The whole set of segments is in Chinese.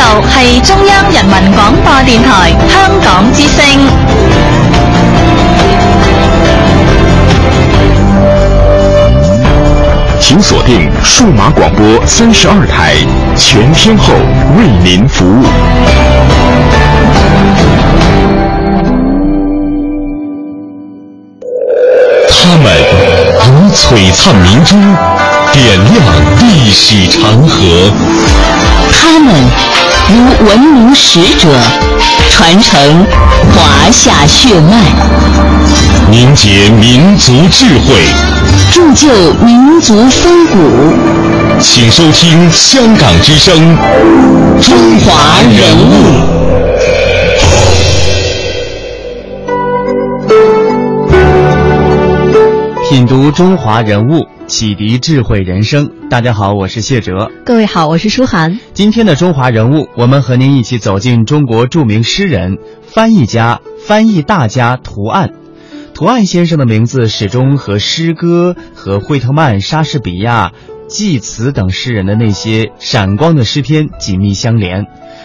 度系中央人民广播电台香港之声。请锁定数码广播三十二台，全天候为您服务。他们如璀璨明珠，点亮历史长河；他们如文明使者，传承华夏血脉，凝结民族智慧，铸就民族风骨。请收听香港之声《中华人物》。读中华人物，启迪智慧人生。大家好，我是谢哲。各位好，我是舒涵。今天的中华人物，我们和您一起走进中国著名诗人、翻译家、翻译大家图案。图案先生的名字始终和诗歌、和惠特曼、莎士比亚、济慈等诗人的那些闪光的诗篇紧密相连。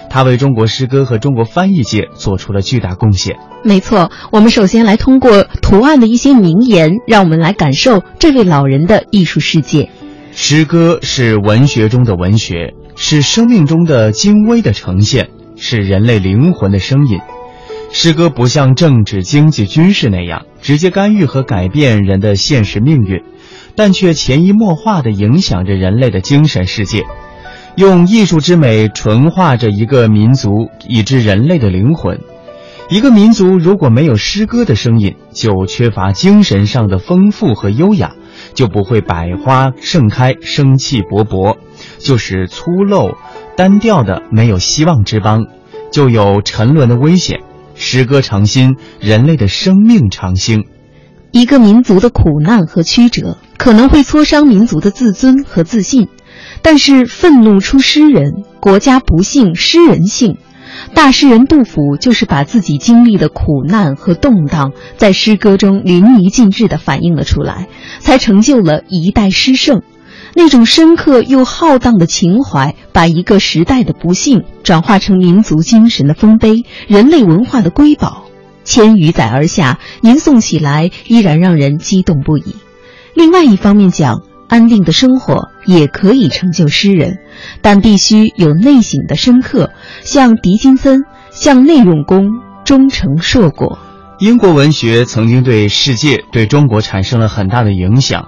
他为中国诗歌和中国翻译界做出了巨大贡献。没错，我们首先来通过图案的一些名言，让我们来感受这位老人的艺术世界。诗歌是文学中的文学，是生命中的精微的呈现，是人类灵魂的声音。诗歌不像政治、经济、军事那样直接干预和改变人的现实命运，但却潜移默化地影响着人类的精神世界。用艺术之美纯化着一个民族，以致人类的灵魂。一个民族如果没有诗歌的声音，就缺乏精神上的丰富和优雅，就不会百花盛开、生气勃勃；就是粗陋、单调的没有希望之邦，就有沉沦的危险。诗歌长新，人类的生命长兴。一个民族的苦难和曲折，可能会挫伤民族的自尊和自信。但是愤怒出诗人，国家不幸诗人幸。大诗人杜甫就是把自己经历的苦难和动荡，在诗歌中淋漓尽致地反映了出来，才成就了一代诗圣。那种深刻又浩荡的情怀，把一个时代的不幸转化成民族精神的丰碑，人类文化的瑰宝。千余载而下，吟诵起来依然让人激动不已。另外一方面讲。安定的生活也可以成就诗人，但必须有内省的深刻，像狄金森，像内用功，终成硕果。英国文学曾经对世界、对中国产生了很大的影响，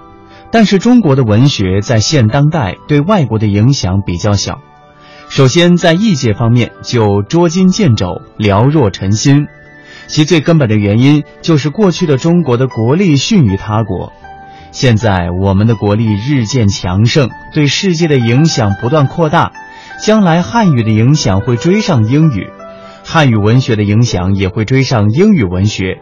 但是中国的文学在现当代对外国的影响比较小。首先，在译介方面就捉襟见肘、寥若晨星，其最根本的原因就是过去的中国的国力逊于他国。现在我们的国力日渐强盛，对世界的影响不断扩大，将来汉语的影响会追上英语，汉语文学的影响也会追上英语文学，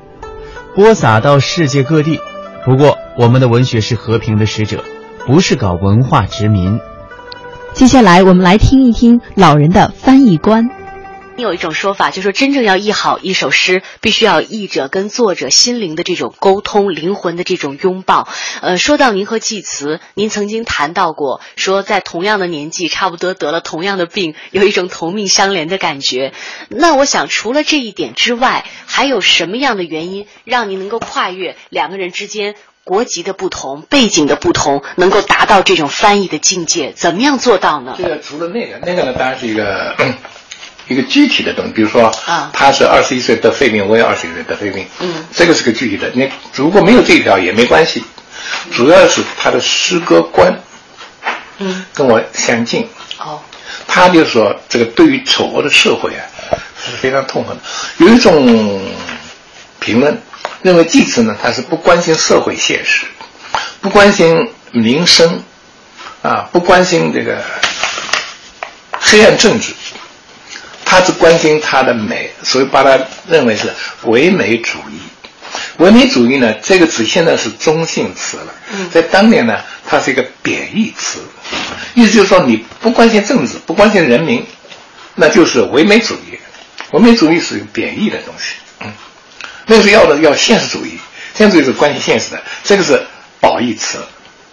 播撒到世界各地。不过，我们的文学是和平的使者，不是搞文化殖民。接下来，我们来听一听老人的翻译官。你有一种说法，就是说真正要译好一首诗，必须要译者跟作者心灵的这种沟通，灵魂的这种拥抱。呃，说到您和济慈，您曾经谈到过，说在同样的年纪，差不多得了同样的病，有一种同命相连的感觉。那我想，除了这一点之外，还有什么样的原因让您能够跨越两个人之间国籍的不同、背景的不同，能够达到这种翻译的境界？怎么样做到呢？这个除了那个，那个呢，当然是一个。一个具体的东西，比如说，啊，他是二十一岁得肺病，我也二十一岁得肺病，嗯，这个是个具体的。你如果没有这一条也没关系，主要是他的诗歌观，嗯，跟我相近。哦，他就说这个对于丑恶的社会啊是非常痛恨的。有一种评论认为祭词呢，他是不关心社会现实，不关心民生，啊，不关心这个黑暗政治。他只关心他的美，所以把他认为是唯美主义。唯美主义呢，这个词现在是中性词了，在当年呢，它是一个贬义词，意思就是说你不关心政治，不关心人民，那就是唯美主义。唯美主义是贬义的东西，嗯，那个是要的要现实主义，现实主义是关心现实的，这个是褒义词，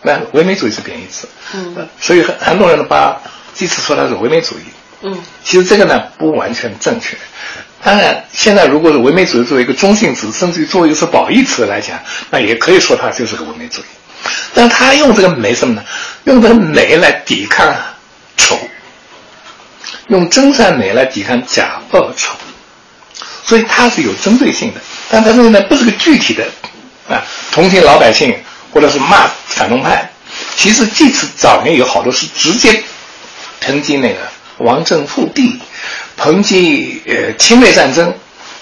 那唯美主义是贬义词，嗯，所以很很多人都把这次说它是唯美主义。嗯，其实这个呢不完全正确。当然，现在如果是唯美主义作为一个中性词，甚至于作为一个是褒义词来讲，那也可以说它就是个唯美主义。但他用这个美什么呢？用这个美来抵抗丑，用真善美来抵抗假恶丑，所以它是有针对性的。但它这个呢不是个具体的啊，同情老百姓或者是骂反动派。其实即使早年有好多是直接抨击那个王政复辟。抨击呃侵略战争，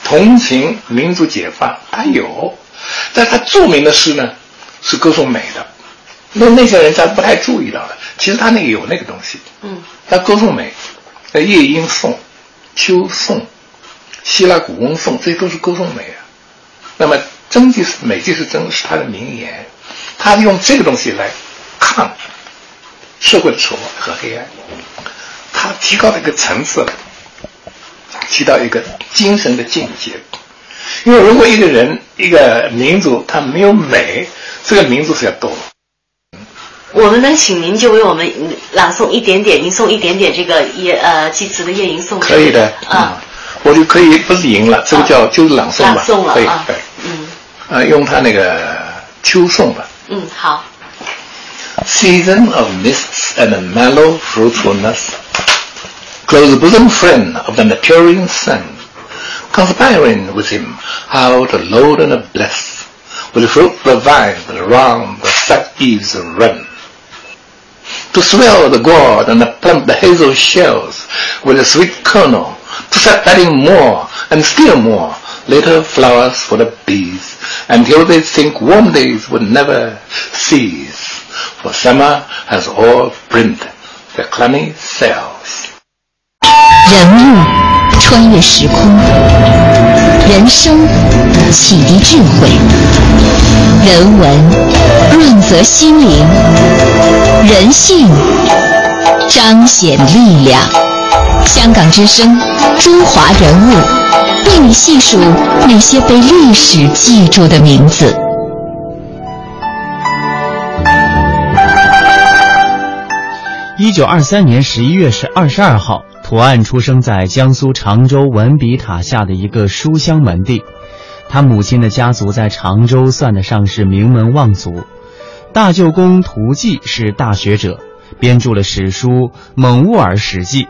同情民族解放，他有，但他著名的诗呢是歌颂美的，那那些人咱不太注意到的，其实他那个有那个东西，嗯，他歌颂美，呃夜莺颂、秋颂、希腊古翁颂，这些都是歌颂美啊。那么真即是美即是真，是他的名言，他用这个东西来抗社会的丑恶和黑暗，他提高了一个层次。提到一个精神的境界，因为如果一个人、一个民族他没有美，这个民族是要堕落。我们能请您就为我们朗诵一点点，吟诵一点点这个夜呃祭词的夜吟诵。可以的啊，我就可以不是吟了，这个叫就是朗诵吧，可以对，嗯，呃，用他那个秋颂吧。嗯，好。Season of mists and a mellow fruitfulness. close bosom friend of the maturing sun, conspiring with him how to load and bless, with fruit the vine that round the fat eaves run. To swell the gourd and plump the hazel shells. With a sweet kernel, to set adding more and still more later flowers for the bees, until they think warm days would never cease, for summer has all brimmed the clammy cells. 人物穿越时空，人生启迪智慧，人文润泽心灵，人性彰显力量。香港之声，中华人物，为你细数那些被历史记住的名字。一九二三年十一月是二十二号。图案出生在江苏常州文笔塔下的一个书香门第，他母亲的家族在常州算得上是名门望族。大舅公涂季是大学者，编著了史书《蒙兀尔史记》。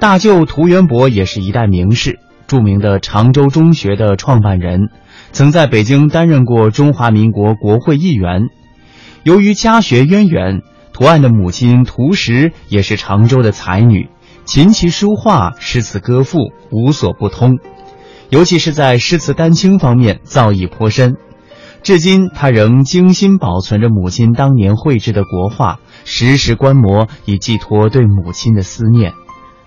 大舅涂元伯也是一代名士，著名的常州中学的创办人，曾在北京担任过中华民国国会议员。由于家学渊源，图案的母亲涂石也是常州的才女。琴棋书画、诗词歌赋无所不通，尤其是在诗词丹青方面造诣颇深。至今，他仍精心保存着母亲当年绘制的国画，时时观摩，以寄托对母亲的思念。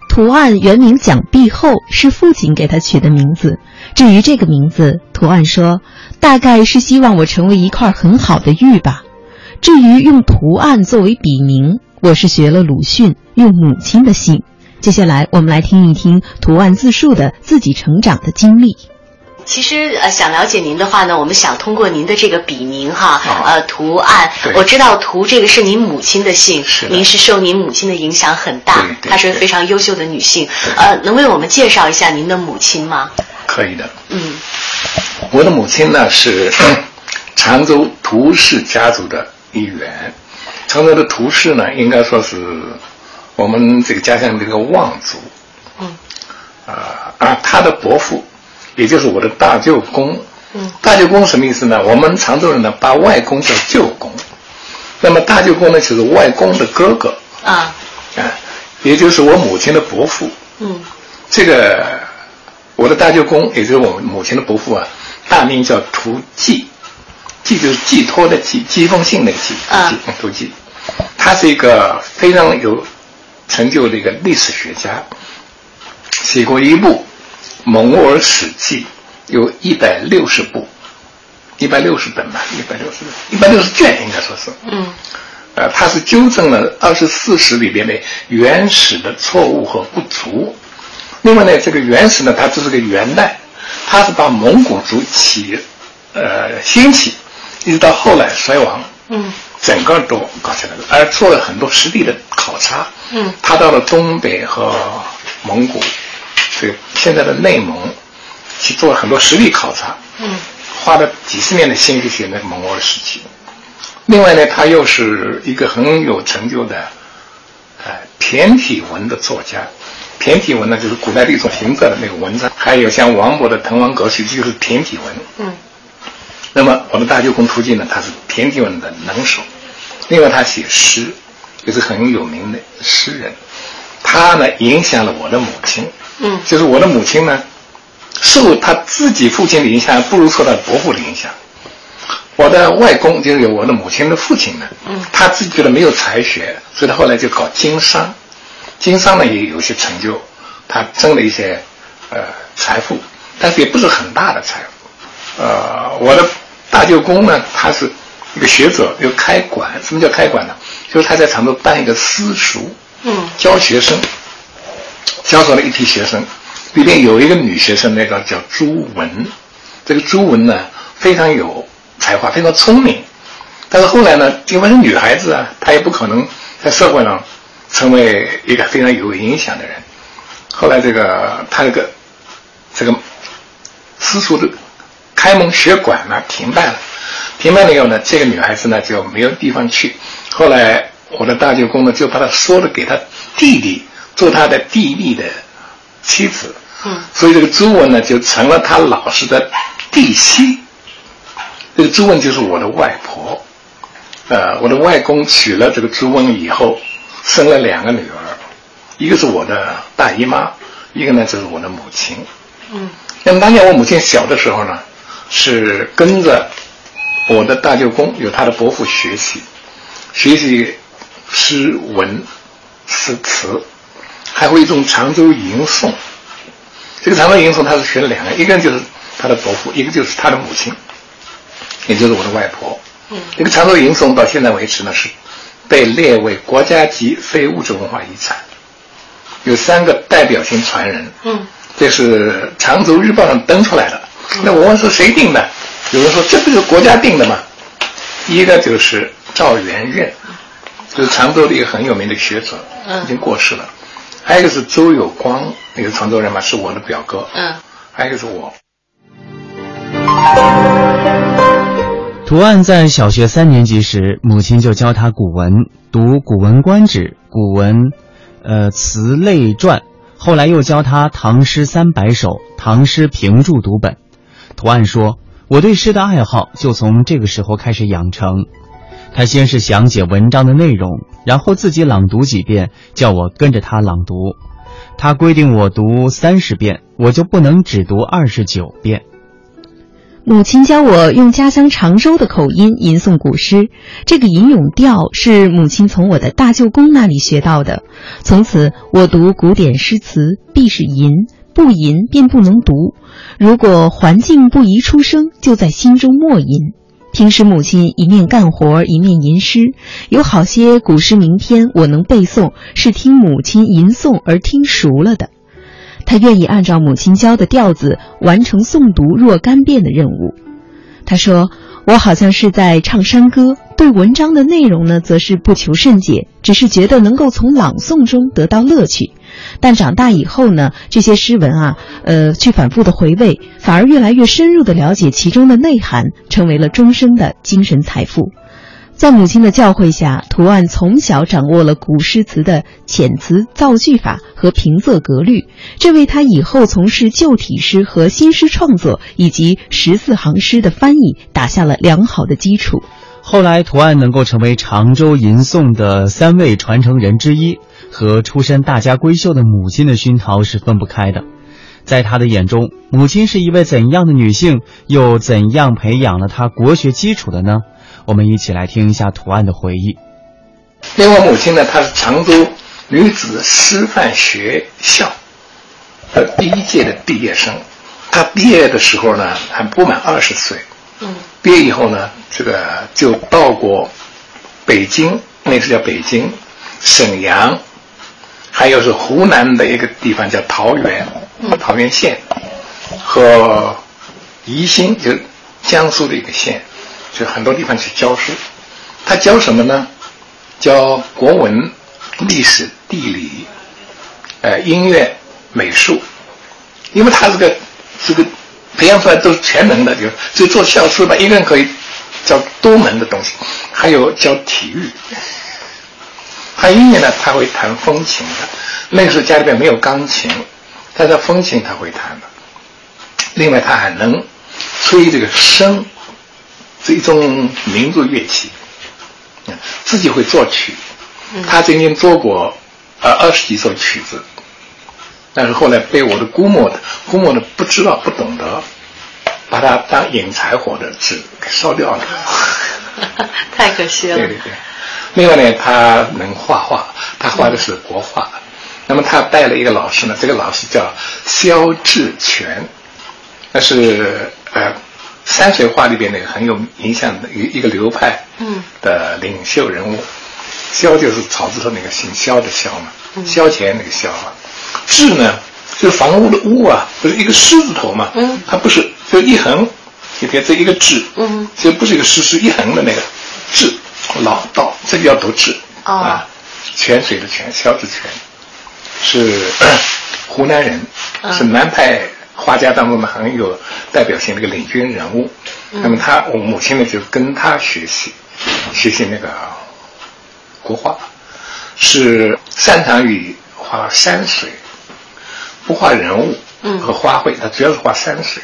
图案原名蒋碧后，是父亲给他取的名字。至于这个名字，图案说，大概是希望我成为一块很好的玉吧。至于用图案作为笔名，我是学了鲁迅，用母亲的姓。接下来，我们来听一听图案自述的自己成长的经历。其实，呃，想了解您的话呢，我们想通过您的这个笔名哈，呃，图案。我知道图这个是您母亲的姓，您是受您母亲的影响很大，她是非常优秀的女性。呃，能为我们介绍一下您的母亲吗？可以的。嗯，我的母亲呢是 常州涂氏家族的一员。常州的涂氏呢，应该说是。我们这个家乡的这个望族，嗯，啊啊，他的伯父，也就是我的大舅公，嗯，大舅公什么意思呢？我们常州人呢，把外公叫舅公，那么大舅公呢，就是外公的哥哥，啊，啊，也就是我母亲的伯父，嗯，这个我的大舅公，也就是我母亲的伯父啊，大名叫涂寄，寄就是寄托的寄，寄一封信那个寄，啊，涂寄，他是一个非常有。成就的一个历史学家，写过一部《蒙兀尔史记》，有一百六十部，一百六十本吧，一百六十，一百六十卷应该说是。嗯。呃，他是纠正了二十四史里边的原始的错误和不足。另外呢，这个原始呢，它只是个元代，它是把蒙古族起，呃，兴起，一直到后来衰亡。嗯。整个都搞起来了，而做了很多实地的考察。嗯，他到了东北和蒙古，这个现在的内蒙，去做了很多实地考察，嗯，花了几十年的心血写那个蒙古时期。另外呢，他又是一个很有成就的，呃，骈体文的作家。骈体文呢，就是古代的一种行者的那个文章。还有像王勃的《滕王阁序》，就是骈体文。嗯。那么我的大舅公突进呢，他是骈体文的能手。另外，他写诗，也是很有名的诗人。他呢，影响了我的母亲。嗯。就是我的母亲呢，受他自己父亲的影响，不如受他伯父的影响。我的外公就是有我的母亲的父亲呢，嗯，他自己觉得没有才学，所以他后来就搞经商，经商呢也有些成就，他挣了一些呃财富，但是也不是很大的财富。呃，我的大舅公呢，他是一个学者，又开馆。什么叫开馆呢？就是他在常州办一个私塾，嗯，教学生，教出了一批学生，里边有一个女学生，那个叫朱文，这个朱文呢非常有。才华非常聪明，但是后来呢，因为是女孩子啊，她也不可能在社会上成为一个非常有影响的人。后来这个他这个这个私塾的开门学馆呢停办了，停办了以后呢，这个女孩子呢就没有地方去。后来我的大舅公呢就把她说了给她弟弟做他的弟弟的妻子，嗯，所以这个朱文呢就成了他老师的弟媳。这个朱文就是我的外婆，呃，我的外公娶了这个朱文以后，生了两个女儿，一个是我的大姨妈，一个呢就是我的母亲。嗯。那么当年我母亲小的时候呢，是跟着我的大舅公，有他的伯父学习，学习诗文诗词，还会一种常州吟诵。这个常州吟诵他是学了两个，一个就是他的伯父，一个就是他的母亲。也就是我的外婆，嗯，这个常州吟诵到现在为止呢，是被列为国家级非物质文化遗产，有三个代表性传人，嗯，这是常州日报上登出来的。那我问说谁定的？有人说这不是国家定的吗？一个就是赵元任，就是常州的一个很有名的学者，嗯，已经过世了。还有一个是周有光，那个常州人嘛，是我的表哥，嗯，还有一个是我。图案在小学三年级时，母亲就教他古文，读《古文观止》《古文，呃词类传》，后来又教他《唐诗三百首》《唐诗评注》读本。图案说：“我对诗的爱好就从这个时候开始养成。他先是详解文章的内容，然后自己朗读几遍，叫我跟着他朗读。他规定我读三十遍，我就不能只读二十九遍。”母亲教我用家乡常州的口音吟诵古诗，这个吟咏调是母亲从我的大舅公那里学到的。从此，我读古典诗词必是吟，不吟便不能读。如果环境不宜出声，就在心中默吟。平时母亲一面干活一面吟诗，有好些古诗名篇我能背诵，是听母亲吟诵而听熟了的。他愿意按照母亲教的调子完成诵读若干遍的任务。他说：“我好像是在唱山歌，对文章的内容呢，则是不求甚解，只是觉得能够从朗诵中得到乐趣。但长大以后呢，这些诗文啊，呃，去反复的回味，反而越来越深入的了解其中的内涵，成为了终生的精神财富。”在母亲的教诲下，图案从小掌握了古诗词的遣词造句法和平仄格律，这为他以后从事旧体诗和新诗创作以及十四行诗的翻译打下了良好的基础。后来，图案能够成为常州吟诵的三位传承人之一，和出身大家闺秀的母亲的熏陶是分不开的。在他的眼中，母亲是一位怎样的女性，又怎样培养了他国学基础的呢？我们一起来听一下图案的回忆。因为我母亲呢，她是常州女子师范学校的第一届的毕业生。她毕业的时候呢，还不满二十岁。嗯。毕业以后呢，这个就到过北京，那时叫北京、沈阳，还有是湖南的一个地方叫桃源，桃源县和宜兴，就江苏的一个县。就很多地方去教书，他教什么呢？教国文、历史、地理，呃，音乐、美术，因为他这个这个培养出来都是全能的，就就做教师吧，一个人可以教多门的东西，还有教体育。他音乐呢，他会弹风琴的。那个时候家里边没有钢琴，但是风琴他会弹的。另外，他还能吹这个笙，是一种民族乐器。自己会作曲，他曾经做过呃二十几首曲子，但是后来被我的姑母的姑母呢不知道不懂得，把它当引柴火的纸给烧掉了。太可惜了。对对对。另外呢，他能画画，他画的是国画。那么他带了一个老师呢，这个老师叫肖志全，那是呃山水画里边那个很有影响的一一个流派的领袖人物。萧就是草字头那个姓萧的萧嘛，萧乾那个萧嘛。志呢就是房屋的屋啊，不是一个狮字头嘛？嗯，它不是就一横，就别这一个志，嗯，其实不是一个狮，是一横的那个志。老道，这个要读字啊。泉水的泉，萧志全，是 湖南人，是南派画家当中的很有代表性的一个领军人物。那么他，我母亲呢就跟他学习，学习那个国画，是擅长于画山水，不画人物和花卉，他主要是画山水。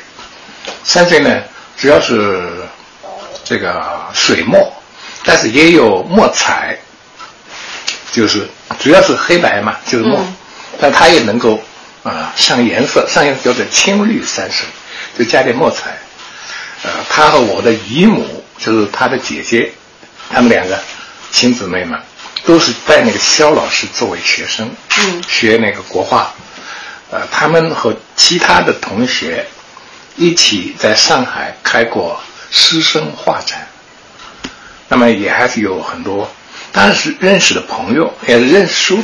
山水呢，主要是这个水墨。但是也有墨彩，就是主要是黑白嘛，就是墨，但它也能够啊上颜色，上颜色叫做青绿山水，就加点墨彩。呃，他和我的姨母，就是他的姐姐，他们两个亲姊妹嘛，都是拜那个肖老师作为学生，嗯，学那个国画。呃，他们和其他的同学一起在上海开过师生画展。那么也还是有很多，当时认识的朋友，也是认识书，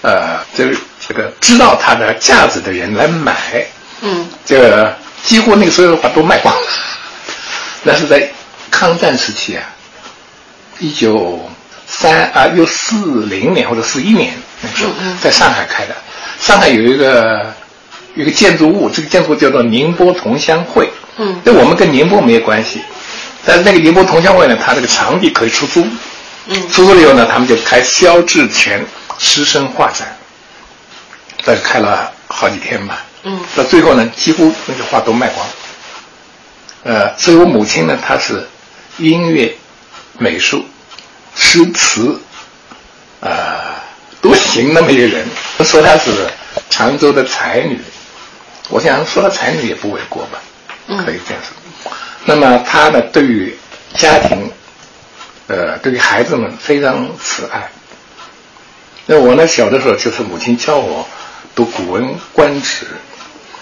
呃，这个这个知道它的价值的人来买，嗯，这个几乎那个所有的画都卖光了。那是在抗战时期啊，一九三啊，又四零年或者四一年那时候，在上海开的。上海有一个一个建筑物，这个建筑叫做宁波同乡会，嗯，那我们跟宁波没有关系。但是那个宁波同乡会呢，它这个场地可以出租，嗯，出租了以后呢，他们就开肖志全师生画展，但是开了好几天吧，嗯，到最后呢，几乎那些画都卖光，呃，所以我母亲呢，她是音乐、美术、诗词，呃，都行那么一个人，说她是常州的才女，我想说她才女也不为过吧，可以这样说。那么他呢，对于家庭，呃，对于孩子们非常慈爱。那我呢，小的时候就是母亲教我读《古文观止》，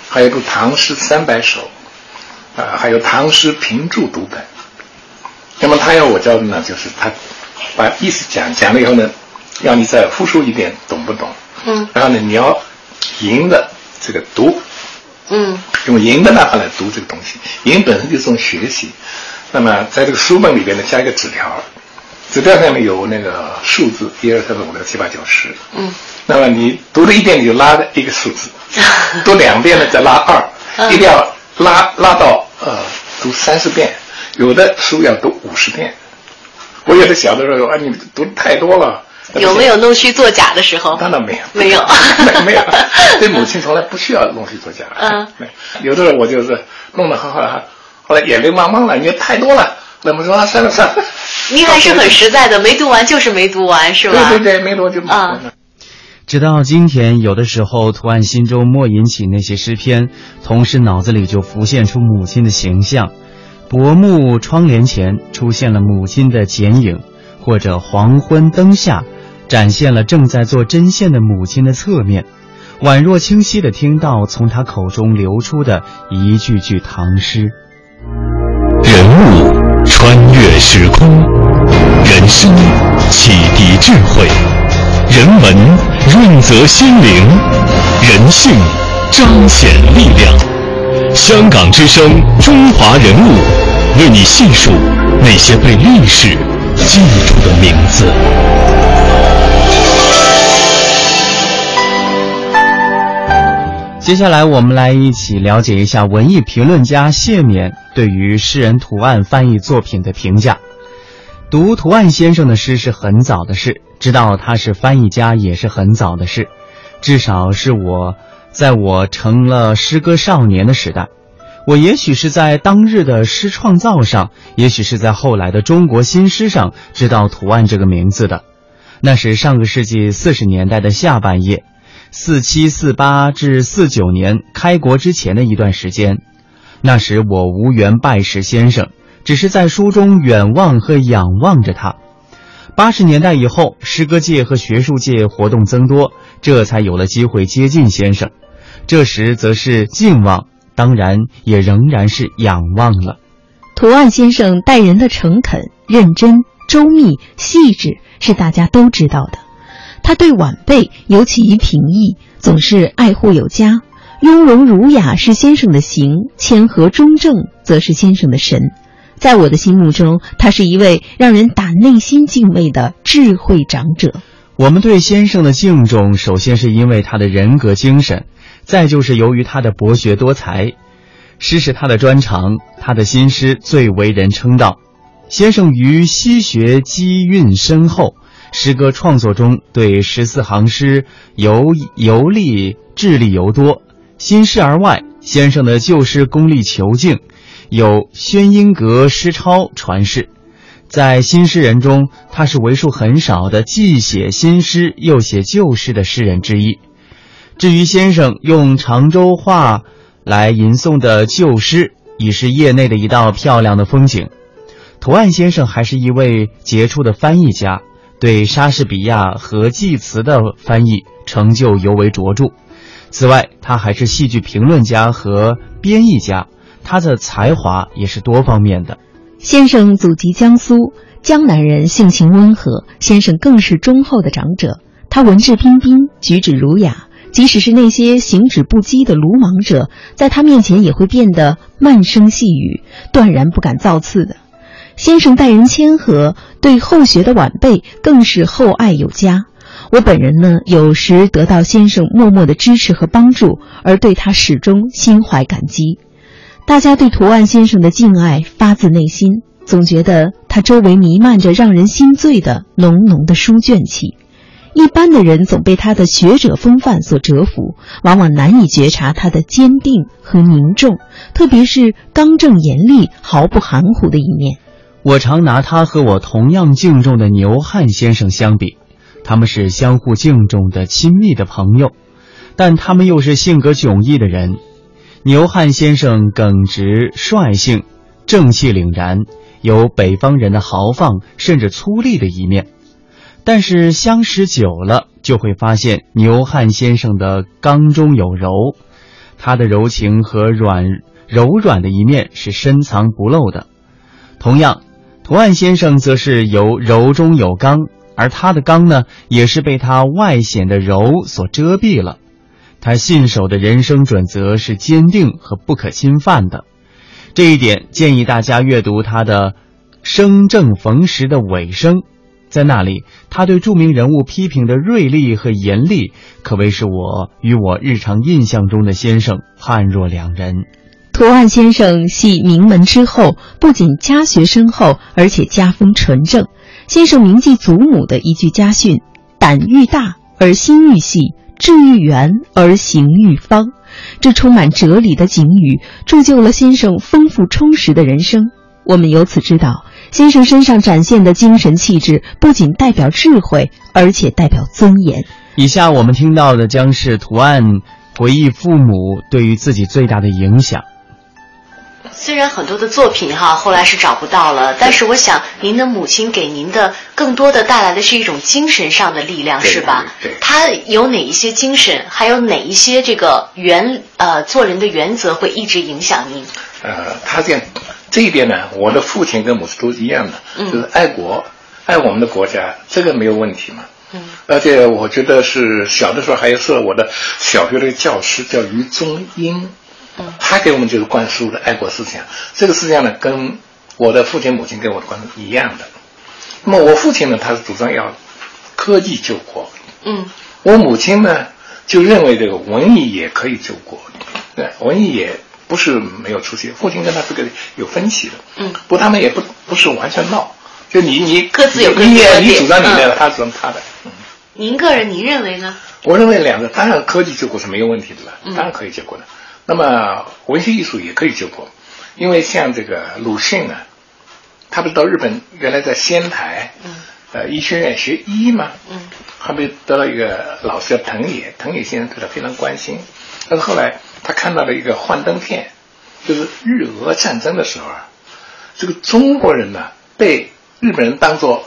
还有读《唐诗三百首》，啊，还有《唐诗评注读本》。那么他要我教的呢，就是他把意思讲讲了以后呢，让你再复述一遍，懂不懂？嗯。然后呢，你要赢了这个读。嗯，用赢的办法来读这个东西，赢本身就是种学习。那么在这个书本里边呢，加一个纸条，纸条上面有那个数字，一二三四五六七八九十。嗯，那么你读了一遍，你就拉一个数字；读两遍呢，再拉二，一定要拉拉到呃读三十遍。有的书要读五十遍。我有的小的时候啊，你读太多了。有没有弄虚作假的时候？当然没有，没有，没有。对母亲从来不需要弄虚作假。嗯，有的时候我就是弄得很好，后来眼泪汪汪了，因为太多了。那么说算了算了。您还是很实在的，没读完就是没读完，是吧？对对对，没读就没读。直到今天，有的时候图案心中默吟起那些诗篇，同时脑子里就浮现出母亲的形象。薄暮窗帘前出现了母亲的剪影，或者黄昏灯下。展现了正在做针线的母亲的侧面，宛若清晰的听到从她口中流出的一句句唐诗。人物穿越时空，人生启迪智慧，人文润泽心灵，人性彰显力量。香港之声，中华人物，为你细数那些被历史记住的名字。接下来，我们来一起了解一下文艺评论家谢冕对于诗人图案翻译作品的评价。读图案先生的诗是很早的事，知道他是翻译家也是很早的事，至少是我在我成了诗歌少年的时代。我也许是在当日的诗创造上，也许是在后来的中国新诗上知道图案这个名字的。那是上个世纪四十年代的下半叶。四七四八至四九年开国之前的一段时间，那时我无缘拜识先生，只是在书中远望和仰望着他。八十年代以后，诗歌界和学术界活动增多，这才有了机会接近先生。这时则是敬望，当然也仍然是仰望了。图案先生待人的诚恳、认真、周密、细致，是大家都知道的。他对晚辈尤其于平易，总是爱护有加，雍容儒雅是先生的形，谦和中正则是先生的神。在我的心目中，他是一位让人打内心敬畏的智慧长者。我们对先生的敬重，首先是因为他的人格精神，再就是由于他的博学多才。诗是他的专长，他的新诗最为人称道。先生于西学积蕴深厚。诗歌创作中，对十四行诗游游历智力尤多。新诗而外，先生的旧诗功力遒劲，有宣音阁诗抄传世。在新诗人中，他是为数很少的既写新诗又写旧诗的诗人之一。至于先生用常州话来吟诵的旧诗，已是业内的一道漂亮的风景。图案先生还是一位杰出的翻译家。对莎士比亚和济慈的翻译成就尤为卓著。此外，他还是戏剧评论家和编译家，他的才华也是多方面的。先生祖籍江苏，江南人，性情温和。先生更是忠厚的长者，他文质彬彬，举止儒雅，即使是那些行止不羁的鲁莽者，在他面前也会变得慢声细语，断然不敢造次的。先生待人谦和，对后学的晚辈更是厚爱有加。我本人呢，有时得到先生默默的支持和帮助，而对他始终心怀感激。大家对图案先生的敬爱发自内心，总觉得他周围弥漫着让人心醉的浓浓的书卷气。一般的人总被他的学者风范所折服，往往难以觉察他的坚定和凝重，特别是刚正严厉、毫不含糊的一面。我常拿他和我同样敬重的牛汉先生相比，他们是相互敬重的亲密的朋友，但他们又是性格迥异的人。牛汉先生耿直率性、正气凛然，有北方人的豪放甚至粗粝的一面；但是相识久了，就会发现牛汉先生的刚中有柔，他的柔情和软柔软的一面是深藏不露的。同样。图案先生则是由柔中有刚，而他的刚呢，也是被他外显的柔所遮蔽了。他信守的人生准则是坚定和不可侵犯的，这一点建议大家阅读他的《生正逢时》的尾声，在那里，他对著名人物批评的锐利和严厉，可谓是我与我日常印象中的先生判若两人。图案先生系名门之后，不仅家学深厚，而且家风纯正。先生铭记祖母的一句家训：“胆愈大而心愈细，志愈圆而行愈方。”这充满哲理的警语，铸就了先生丰富充实的人生。我们由此知道，先生身上展现的精神气质，不仅代表智慧，而且代表尊严。以下我们听到的将是图案回忆父母对于自己最大的影响。虽然很多的作品哈后来是找不到了，但是我想您的母亲给您的更多的带来的是一种精神上的力量，是吧？对。他有哪一些精神，还有哪一些这个原呃做人的原则会一直影响您？呃，他这样这一点呢，我的父亲跟母亲都是一样的，就是爱国，爱我们的国家，这个没有问题嘛。嗯。而且我觉得是小的时候还是我的小学的教师叫于中英。他给我们就是灌输的爱国思想，这个思想呢，跟我的父亲母亲给我的观一样的。那么我父亲呢，他是主张要科技救国。嗯。我母亲呢，就认为这个文艺也可以救国，对，文艺也不是没有出息。父亲跟他这个有分歧的，嗯，不，他们也不不是完全闹，就你你各自有各自的你主张你的，他主张他的。嗯，您个人您认为呢？我认为两个当然科技救国是没有问题的了，当然可以救国的。那么文学艺术也可以救国，因为像这个鲁迅呢，他不是到日本原来在仙台，嗯，呃医学院学医嘛，嗯，后面得到一个老师叫藤野，藤野先生对他非常关心。但是后来他看到了一个幻灯片，就是日俄战争的时候啊，这个中国人呢被日本人当做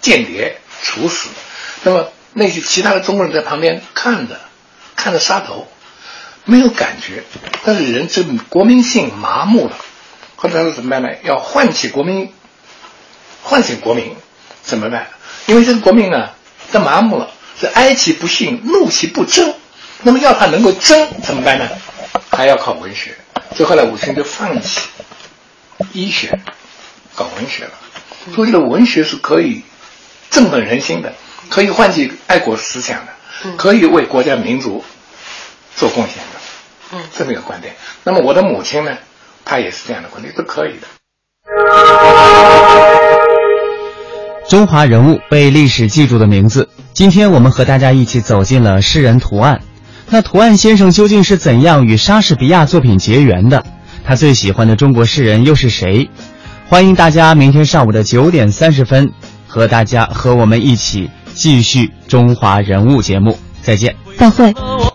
间谍处死，那么那些其他的中国人在旁边看着，看着杀头。没有感觉，但是人这国民性麻木了。后来他说怎么办呢？要唤起国民，唤醒国民，怎么办？因为这个国民呢，他麻木了，是哀其不幸，怒其不争。那么要他能够争，怎么办呢？还要靠文学。所以后来武清就放弃医学，搞文学了。所以的文学是可以振奋人心的，可以唤起爱国思想的，可以为国家民族做贡献的。嗯，这么一个观点。那么我的母亲呢，她也是这样的观点，都可以的。中华人物被历史记住的名字，今天我们和大家一起走进了诗人图案。那图案先生究竟是怎样与莎士比亚作品结缘的？他最喜欢的中国诗人又是谁？欢迎大家明天上午的九点三十分和大家和我们一起继续《中华人物》节目。再见，再会。